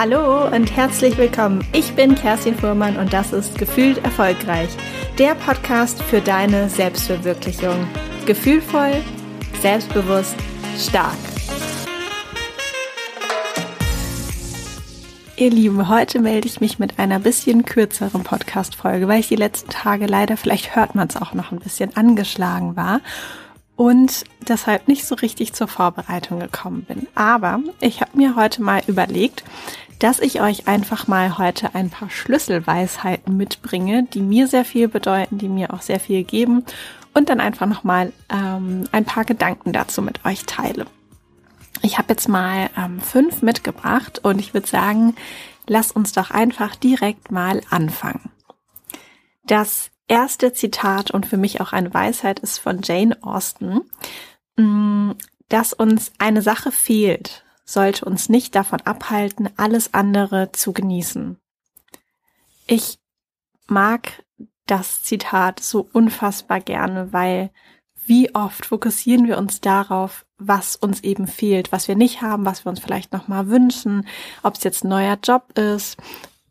Hallo und herzlich willkommen. Ich bin Kerstin Fuhrmann und das ist Gefühlt Erfolgreich, der Podcast für deine Selbstverwirklichung. Gefühlvoll, selbstbewusst, stark. Ihr Lieben, heute melde ich mich mit einer bisschen kürzeren Podcast-Folge, weil ich die letzten Tage leider, vielleicht hört man es auch noch ein bisschen angeschlagen war und deshalb nicht so richtig zur Vorbereitung gekommen bin. Aber ich habe mir heute mal überlegt, dass ich euch einfach mal heute ein paar Schlüsselweisheiten mitbringe, die mir sehr viel bedeuten, die mir auch sehr viel geben und dann einfach nochmal ähm, ein paar Gedanken dazu mit euch teile. Ich habe jetzt mal ähm, fünf mitgebracht und ich würde sagen, lass uns doch einfach direkt mal anfangen. Das erste Zitat und für mich auch eine Weisheit ist von Jane Austen, mm, dass uns eine Sache fehlt, sollte uns nicht davon abhalten, alles andere zu genießen. Ich mag das Zitat so unfassbar gerne, weil wie oft fokussieren wir uns darauf, was uns eben fehlt, was wir nicht haben, was wir uns vielleicht noch mal wünschen, ob es jetzt ein neuer Job ist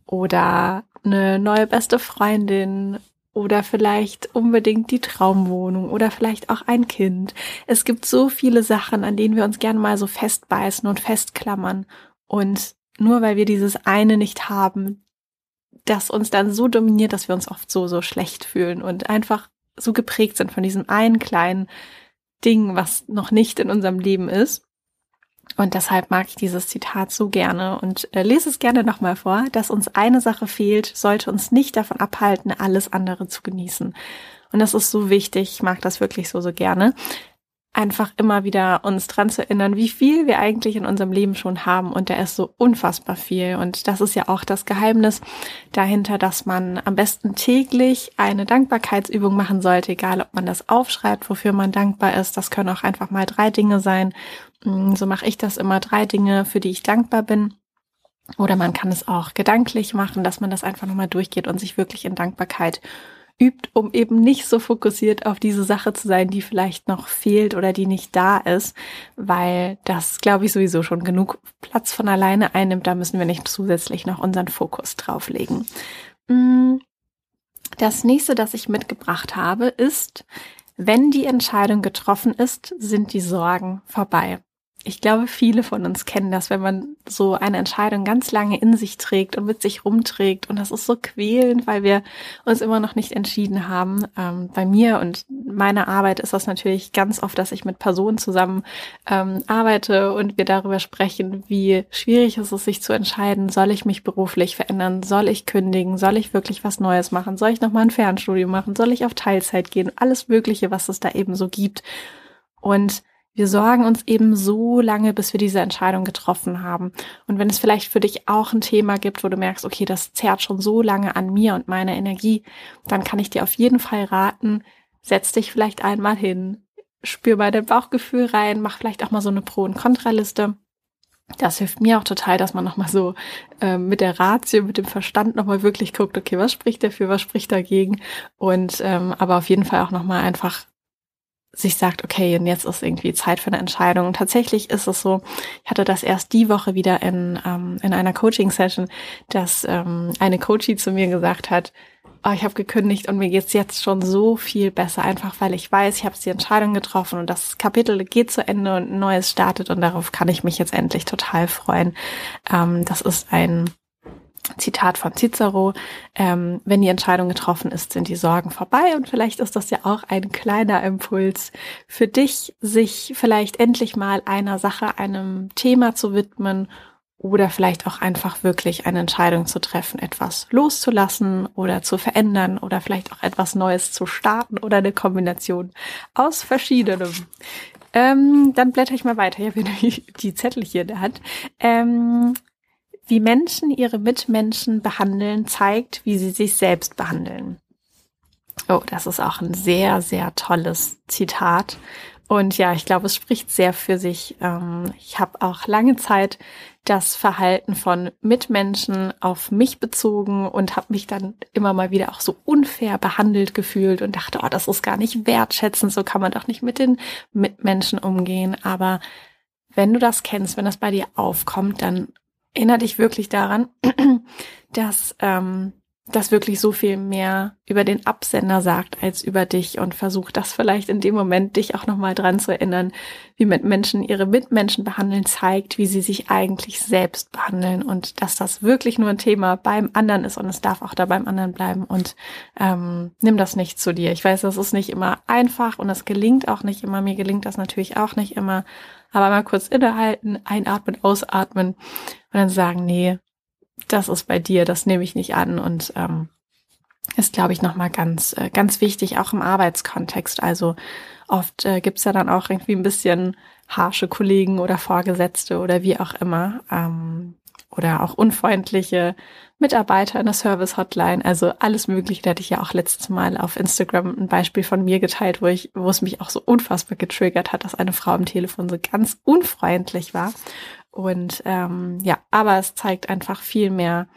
oder eine neue beste Freundin oder vielleicht unbedingt die Traumwohnung oder vielleicht auch ein Kind. Es gibt so viele Sachen, an denen wir uns gerne mal so festbeißen und festklammern. Und nur weil wir dieses eine nicht haben, das uns dann so dominiert, dass wir uns oft so, so schlecht fühlen und einfach so geprägt sind von diesem einen kleinen Ding, was noch nicht in unserem Leben ist. Und deshalb mag ich dieses Zitat so gerne. Und äh, lese es gerne nochmal vor, dass uns eine Sache fehlt, sollte uns nicht davon abhalten, alles andere zu genießen. Und das ist so wichtig, ich mag das wirklich so, so gerne einfach immer wieder uns dran zu erinnern, wie viel wir eigentlich in unserem Leben schon haben. Und da ist so unfassbar viel. Und das ist ja auch das Geheimnis dahinter, dass man am besten täglich eine Dankbarkeitsübung machen sollte, egal ob man das aufschreibt, wofür man dankbar ist. Das können auch einfach mal drei Dinge sein. Mm, so mache ich das immer. Drei Dinge, für die ich dankbar bin. Oder man kann es auch gedanklich machen, dass man das einfach nochmal durchgeht und sich wirklich in Dankbarkeit übt, um eben nicht so fokussiert auf diese Sache zu sein, die vielleicht noch fehlt oder die nicht da ist, weil das, glaube ich, sowieso schon genug Platz von alleine einnimmt. Da müssen wir nicht zusätzlich noch unseren Fokus drauflegen. Mm, das nächste, das ich mitgebracht habe, ist, wenn die Entscheidung getroffen ist, sind die Sorgen vorbei ich glaube, viele von uns kennen das, wenn man so eine Entscheidung ganz lange in sich trägt und mit sich rumträgt. Und das ist so quälend, weil wir uns immer noch nicht entschieden haben. Ähm, bei mir und meiner Arbeit ist das natürlich ganz oft, dass ich mit Personen zusammen ähm, arbeite und wir darüber sprechen, wie schwierig ist es, sich zu entscheiden, soll ich mich beruflich verändern, soll ich kündigen, soll ich wirklich was Neues machen, soll ich nochmal ein Fernstudium machen, soll ich auf Teilzeit gehen, alles Mögliche, was es da eben so gibt. Und wir sorgen uns eben so lange, bis wir diese Entscheidung getroffen haben. Und wenn es vielleicht für dich auch ein Thema gibt, wo du merkst, okay, das zerrt schon so lange an mir und meiner Energie, dann kann ich dir auf jeden Fall raten, setz dich vielleicht einmal hin, spür bei dein Bauchgefühl rein, mach vielleicht auch mal so eine Pro- und Kontraliste. Das hilft mir auch total, dass man nochmal so äh, mit der Ratio, mit dem Verstand nochmal wirklich guckt, okay, was spricht dafür, was spricht dagegen? Und ähm, aber auf jeden Fall auch nochmal einfach sich sagt, okay, und jetzt ist irgendwie Zeit für eine Entscheidung. Und tatsächlich ist es so, ich hatte das erst die Woche wieder in, ähm, in einer Coaching-Session, dass ähm, eine Coachie zu mir gesagt hat, oh, ich habe gekündigt und mir geht's jetzt schon so viel besser, einfach weil ich weiß, ich habe die Entscheidung getroffen und das Kapitel geht zu Ende und ein neues startet und darauf kann ich mich jetzt endlich total freuen. Ähm, das ist ein Zitat von Cicero, ähm, wenn die Entscheidung getroffen ist, sind die Sorgen vorbei und vielleicht ist das ja auch ein kleiner Impuls für dich, sich vielleicht endlich mal einer Sache, einem Thema zu widmen oder vielleicht auch einfach wirklich eine Entscheidung zu treffen, etwas loszulassen oder zu verändern oder vielleicht auch etwas Neues zu starten oder eine Kombination aus verschiedenem. Ähm, dann blätter ich mal weiter. Ich habe die Zettel hier in der Hand. Ähm, wie Menschen ihre Mitmenschen behandeln, zeigt, wie sie sich selbst behandeln. Oh, das ist auch ein sehr, sehr tolles Zitat. Und ja, ich glaube, es spricht sehr für sich. Ähm, ich habe auch lange Zeit das Verhalten von Mitmenschen auf mich bezogen und habe mich dann immer mal wieder auch so unfair behandelt gefühlt und dachte, oh, das ist gar nicht wertschätzend, so kann man doch nicht mit den Mitmenschen umgehen. Aber wenn du das kennst, wenn das bei dir aufkommt, dann erinnere dich wirklich daran, dass ähm, das wirklich so viel mehr über den Absender sagt als über dich und versucht das vielleicht in dem Moment dich auch nochmal dran zu erinnern, wie mit Menschen ihre Mitmenschen behandeln zeigt, wie sie sich eigentlich selbst behandeln und dass das wirklich nur ein Thema beim anderen ist und es darf auch da beim anderen bleiben und ähm, nimm das nicht zu dir. Ich weiß, das ist nicht immer einfach und es gelingt auch nicht immer. Mir gelingt das natürlich auch nicht immer, aber mal kurz innehalten, einatmen, ausatmen und dann sagen, nee, das ist bei dir, das nehme ich nicht an und ähm, ist, glaube ich, nochmal ganz, äh, ganz wichtig, auch im Arbeitskontext. Also oft äh, gibt's ja dann auch irgendwie ein bisschen harsche Kollegen oder Vorgesetzte oder wie auch immer. Ähm, oder auch unfreundliche Mitarbeiter in der Service-Hotline. Also alles Mögliche. Da hatte ich ja auch letztes Mal auf Instagram ein Beispiel von mir geteilt, wo ich, wo es mich auch so unfassbar getriggert hat, dass eine Frau am Telefon so ganz unfreundlich war. Und ähm, ja, aber es zeigt einfach viel mehr,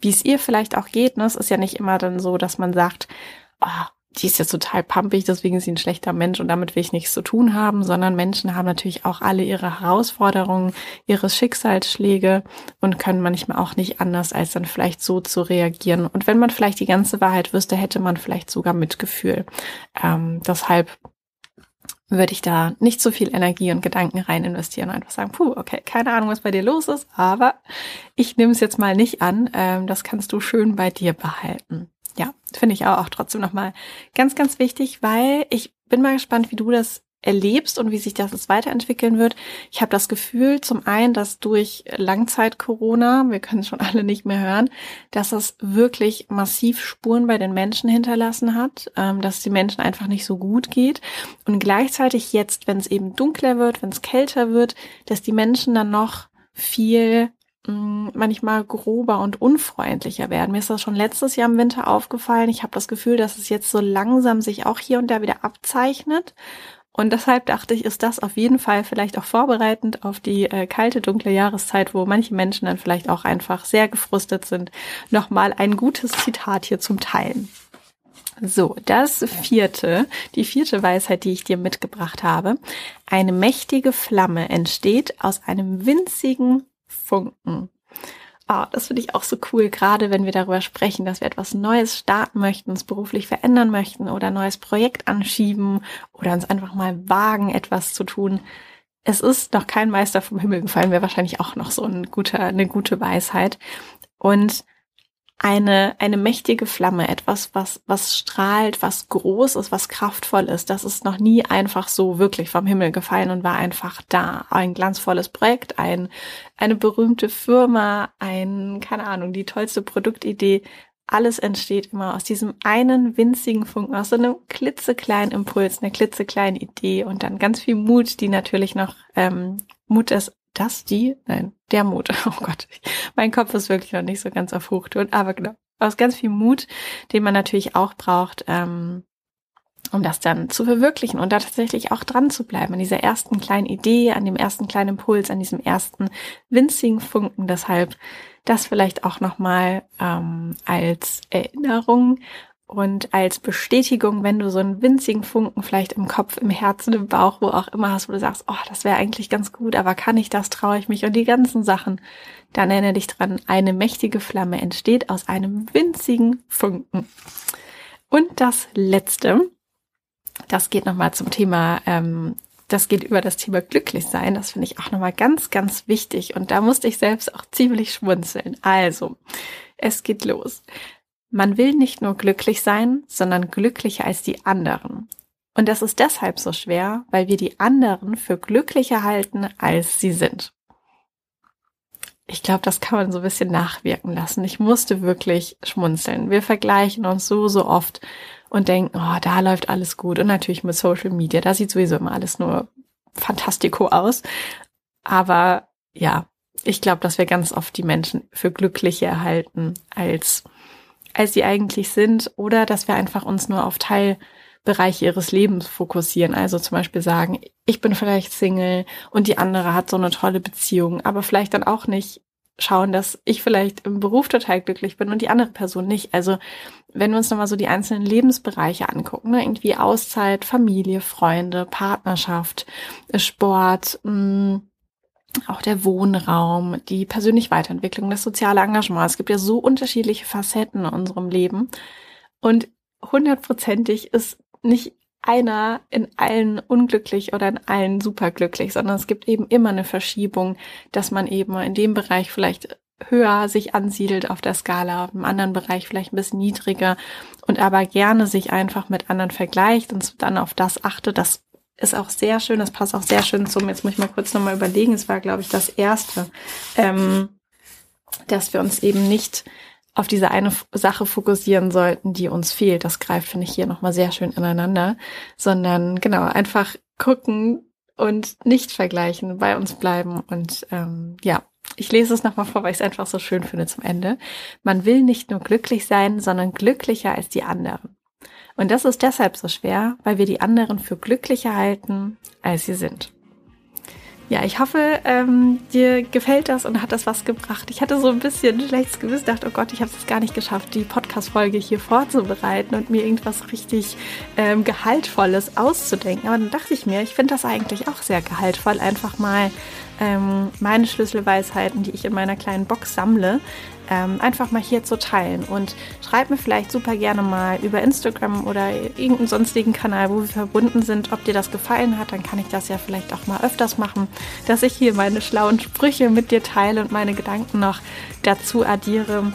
wie es ihr vielleicht auch geht. Ne? Es ist ja nicht immer dann so, dass man sagt, oh, die ist jetzt total pumpig, deswegen ist sie ein schlechter Mensch und damit will ich nichts zu tun haben, sondern Menschen haben natürlich auch alle ihre Herausforderungen, ihre Schicksalsschläge und können manchmal auch nicht anders, als dann vielleicht so zu reagieren. Und wenn man vielleicht die ganze Wahrheit wüsste, hätte man vielleicht sogar Mitgefühl. Ähm, deshalb würde ich da nicht so viel Energie und Gedanken rein investieren und einfach sagen, puh, okay, keine Ahnung, was bei dir los ist, aber ich nehme es jetzt mal nicht an. Ähm, das kannst du schön bei dir behalten. Ja, finde ich auch, auch trotzdem nochmal ganz, ganz wichtig, weil ich bin mal gespannt, wie du das erlebst und wie sich das jetzt weiterentwickeln wird. Ich habe das Gefühl, zum einen, dass durch Langzeit-Corona, wir können es schon alle nicht mehr hören, dass es wirklich massiv Spuren bei den Menschen hinterlassen hat, ähm, dass die Menschen einfach nicht so gut geht. Und gleichzeitig jetzt, wenn es eben dunkler wird, wenn es kälter wird, dass die Menschen dann noch viel mm, manchmal grober und unfreundlicher werden. Mir ist das schon letztes Jahr im Winter aufgefallen. Ich habe das Gefühl, dass es jetzt so langsam sich auch hier und da wieder abzeichnet und deshalb dachte ich, ist das auf jeden Fall vielleicht auch vorbereitend auf die äh, kalte, dunkle Jahreszeit, wo manche Menschen dann vielleicht auch einfach sehr gefrustet sind, nochmal ein gutes Zitat hier zum Teilen. So, das vierte, die vierte Weisheit, die ich dir mitgebracht habe. Eine mächtige Flamme entsteht aus einem winzigen Funken. Oh, das finde ich auch so cool, gerade wenn wir darüber sprechen, dass wir etwas Neues starten möchten, uns beruflich verändern möchten oder ein neues Projekt anschieben oder uns einfach mal wagen, etwas zu tun. Es ist noch kein Meister vom Himmel gefallen, wäre wahrscheinlich auch noch so ein guter, eine gute Weisheit. Und eine, eine mächtige Flamme, etwas, was, was strahlt, was groß ist, was kraftvoll ist. Das ist noch nie einfach so wirklich vom Himmel gefallen und war einfach da. Ein glanzvolles Projekt, ein, eine berühmte Firma, ein, keine Ahnung, die tollste Produktidee. Alles entsteht immer aus diesem einen winzigen Funken, aus so einem klitzekleinen Impuls, einer klitzekleinen Idee und dann ganz viel Mut, die natürlich noch ähm, Mut ist, das die? Nein, der Mut. Oh Gott, mein Kopf ist wirklich noch nicht so ganz auf Hochtouren, aber genau. Aus ganz viel Mut, den man natürlich auch braucht, ähm, um das dann zu verwirklichen und da tatsächlich auch dran zu bleiben, an dieser ersten kleinen Idee, an dem ersten kleinen Impuls, an diesem ersten winzigen Funken. Deshalb das vielleicht auch nochmal ähm, als Erinnerung und als Bestätigung, wenn du so einen winzigen Funken vielleicht im Kopf, im Herzen, im Bauch, wo auch immer hast, wo du sagst, oh, das wäre eigentlich ganz gut, aber kann ich das, traue ich mich und die ganzen Sachen, dann erinnere dich dran, eine mächtige Flamme entsteht aus einem winzigen Funken. Und das letzte, das geht nochmal zum Thema, ähm, das geht über das Thema glücklich sein. Das finde ich auch nochmal ganz, ganz wichtig. Und da musste ich selbst auch ziemlich schmunzeln. Also, es geht los. Man will nicht nur glücklich sein, sondern glücklicher als die anderen. Und das ist deshalb so schwer, weil wir die anderen für glücklicher halten, als sie sind. Ich glaube, das kann man so ein bisschen nachwirken lassen. Ich musste wirklich schmunzeln. Wir vergleichen uns so, so oft und denken, oh, da läuft alles gut. Und natürlich mit Social Media, da sieht sowieso immer alles nur fantastico aus. Aber ja, ich glaube, dass wir ganz oft die Menschen für glücklicher halten, als als sie eigentlich sind oder dass wir einfach uns nur auf Teilbereiche ihres Lebens fokussieren. Also zum Beispiel sagen, ich bin vielleicht Single und die andere hat so eine tolle Beziehung, aber vielleicht dann auch nicht schauen, dass ich vielleicht im Beruf total glücklich bin und die andere Person nicht. Also wenn wir uns nochmal so die einzelnen Lebensbereiche angucken, ne, irgendwie Auszeit, Familie, Freunde, Partnerschaft, Sport, mh, mm, auch der Wohnraum, die persönliche Weiterentwicklung, das soziale Engagement. Es gibt ja so unterschiedliche Facetten in unserem Leben. Und hundertprozentig ist nicht einer in allen unglücklich oder in allen superglücklich, sondern es gibt eben immer eine Verschiebung, dass man eben in dem Bereich vielleicht höher sich ansiedelt auf der Skala, im anderen Bereich vielleicht ein bisschen niedriger und aber gerne sich einfach mit anderen vergleicht und dann auf das achtet, das ist auch sehr schön, das passt auch sehr schön zum, jetzt muss ich mal kurz nochmal überlegen, es war, glaube ich, das erste, ähm, dass wir uns eben nicht auf diese eine Sache fokussieren sollten, die uns fehlt. Das greift, finde ich, hier nochmal sehr schön ineinander, sondern genau, einfach gucken und nicht vergleichen, bei uns bleiben und ähm, ja, ich lese es nochmal vor, weil ich es einfach so schön finde zum Ende. Man will nicht nur glücklich sein, sondern glücklicher als die anderen. Und das ist deshalb so schwer, weil wir die anderen für glücklicher halten, als sie sind. Ja, ich hoffe, ähm, dir gefällt das und hat das was gebracht. Ich hatte so ein bisschen schlechtes Gewissen, dachte, oh Gott, ich habe es gar nicht geschafft, die Podcast-Folge hier vorzubereiten und mir irgendwas richtig ähm, Gehaltvolles auszudenken. Aber dann dachte ich mir, ich finde das eigentlich auch sehr gehaltvoll, einfach mal ähm, meine Schlüsselweisheiten, die ich in meiner kleinen Box sammle, ähm, einfach mal hier zu teilen. Und schreib mir vielleicht super gerne mal über Instagram oder irgendeinen sonstigen Kanal, wo wir verbunden sind, ob dir das gefallen hat. Dann kann ich das ja vielleicht auch mal öfters machen, dass ich hier meine schlauen Sprüche mit dir teile und meine Gedanken noch dazu addiere.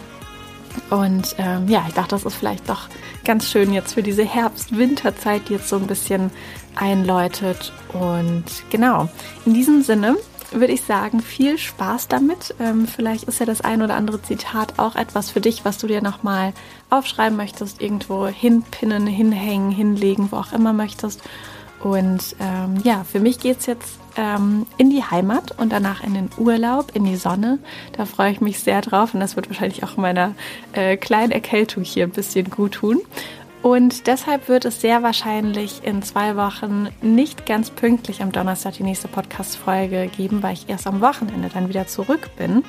Und ähm, ja, ich dachte, das ist vielleicht doch ganz schön jetzt für diese Herbst-Winterzeit, die jetzt so ein bisschen einläutet. Und genau, in diesem Sinne würde ich sagen, viel Spaß damit. Ähm, vielleicht ist ja das ein oder andere Zitat auch etwas für dich, was du dir nochmal aufschreiben möchtest, irgendwo hinpinnen, hinhängen, hinlegen, wo auch immer möchtest. Und ähm, ja, für mich geht es jetzt ähm, in die Heimat und danach in den Urlaub, in die Sonne. Da freue ich mich sehr drauf und das wird wahrscheinlich auch meiner äh, kleinen Erkältung hier ein bisschen gut tun. Und deshalb wird es sehr wahrscheinlich in zwei Wochen nicht ganz pünktlich am Donnerstag die nächste Podcast-Folge geben, weil ich erst am Wochenende dann wieder zurück bin.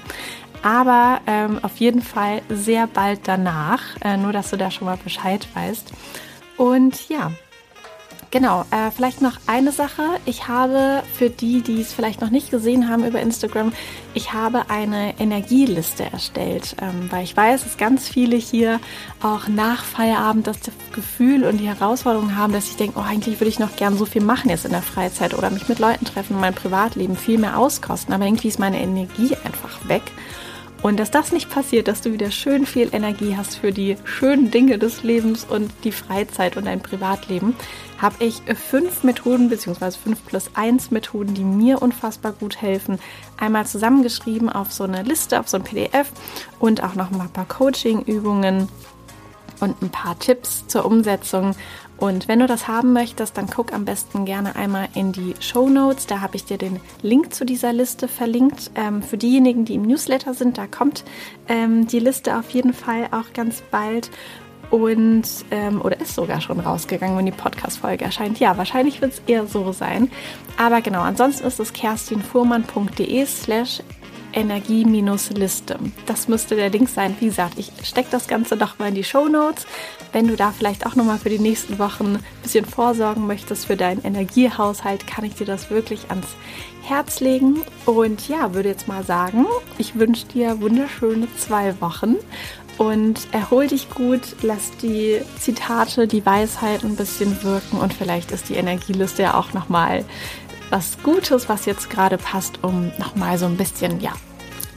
Aber ähm, auf jeden Fall sehr bald danach, äh, nur dass du da schon mal Bescheid weißt. Und ja, Genau, äh, vielleicht noch eine Sache. Ich habe für die, die es vielleicht noch nicht gesehen haben über Instagram, ich habe eine Energieliste erstellt, ähm, weil ich weiß, dass ganz viele hier auch nach Feierabend das Gefühl und die Herausforderung haben, dass ich denke, oh, eigentlich würde ich noch gern so viel machen jetzt in der Freizeit oder mich mit Leuten treffen, mein Privatleben viel mehr auskosten, aber irgendwie ist meine Energie einfach weg. Und dass das nicht passiert, dass du wieder schön viel Energie hast für die schönen Dinge des Lebens und die Freizeit und dein Privatleben, habe ich fünf Methoden beziehungsweise fünf plus eins Methoden, die mir unfassbar gut helfen, einmal zusammengeschrieben auf so eine Liste, auf so ein PDF und auch noch ein paar Coaching-Übungen und ein paar Tipps zur Umsetzung. Und wenn du das haben möchtest, dann guck am besten gerne einmal in die Show Notes. Da habe ich dir den Link zu dieser Liste verlinkt. Ähm, für diejenigen, die im Newsletter sind, da kommt ähm, die Liste auf jeden Fall auch ganz bald und ähm, oder ist sogar schon rausgegangen, wenn die Podcast-Folge erscheint. Ja, wahrscheinlich wird es eher so sein. Aber genau, ansonsten ist es kerstinfuhrmann.de slash Energie-Liste. Das müsste der Link sein. Wie gesagt, ich stecke das Ganze doch mal in die Show Notes. Wenn du da vielleicht auch nochmal für die nächsten Wochen ein bisschen vorsorgen möchtest für deinen Energiehaushalt, kann ich dir das wirklich ans Herz legen. Und ja, würde jetzt mal sagen, ich wünsche dir wunderschöne zwei Wochen und erhol dich gut, lass die Zitate, die Weisheit ein bisschen wirken und vielleicht ist die Energieliste ja auch nochmal was Gutes, was jetzt gerade passt, um nochmal so ein bisschen, ja,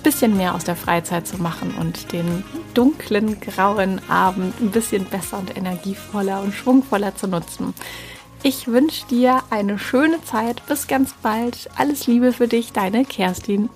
bisschen mehr aus der Freizeit zu machen und den dunklen, grauen Abend ein bisschen besser und energievoller und schwungvoller zu nutzen. Ich wünsche dir eine schöne Zeit. Bis ganz bald. Alles Liebe für dich, deine Kerstin.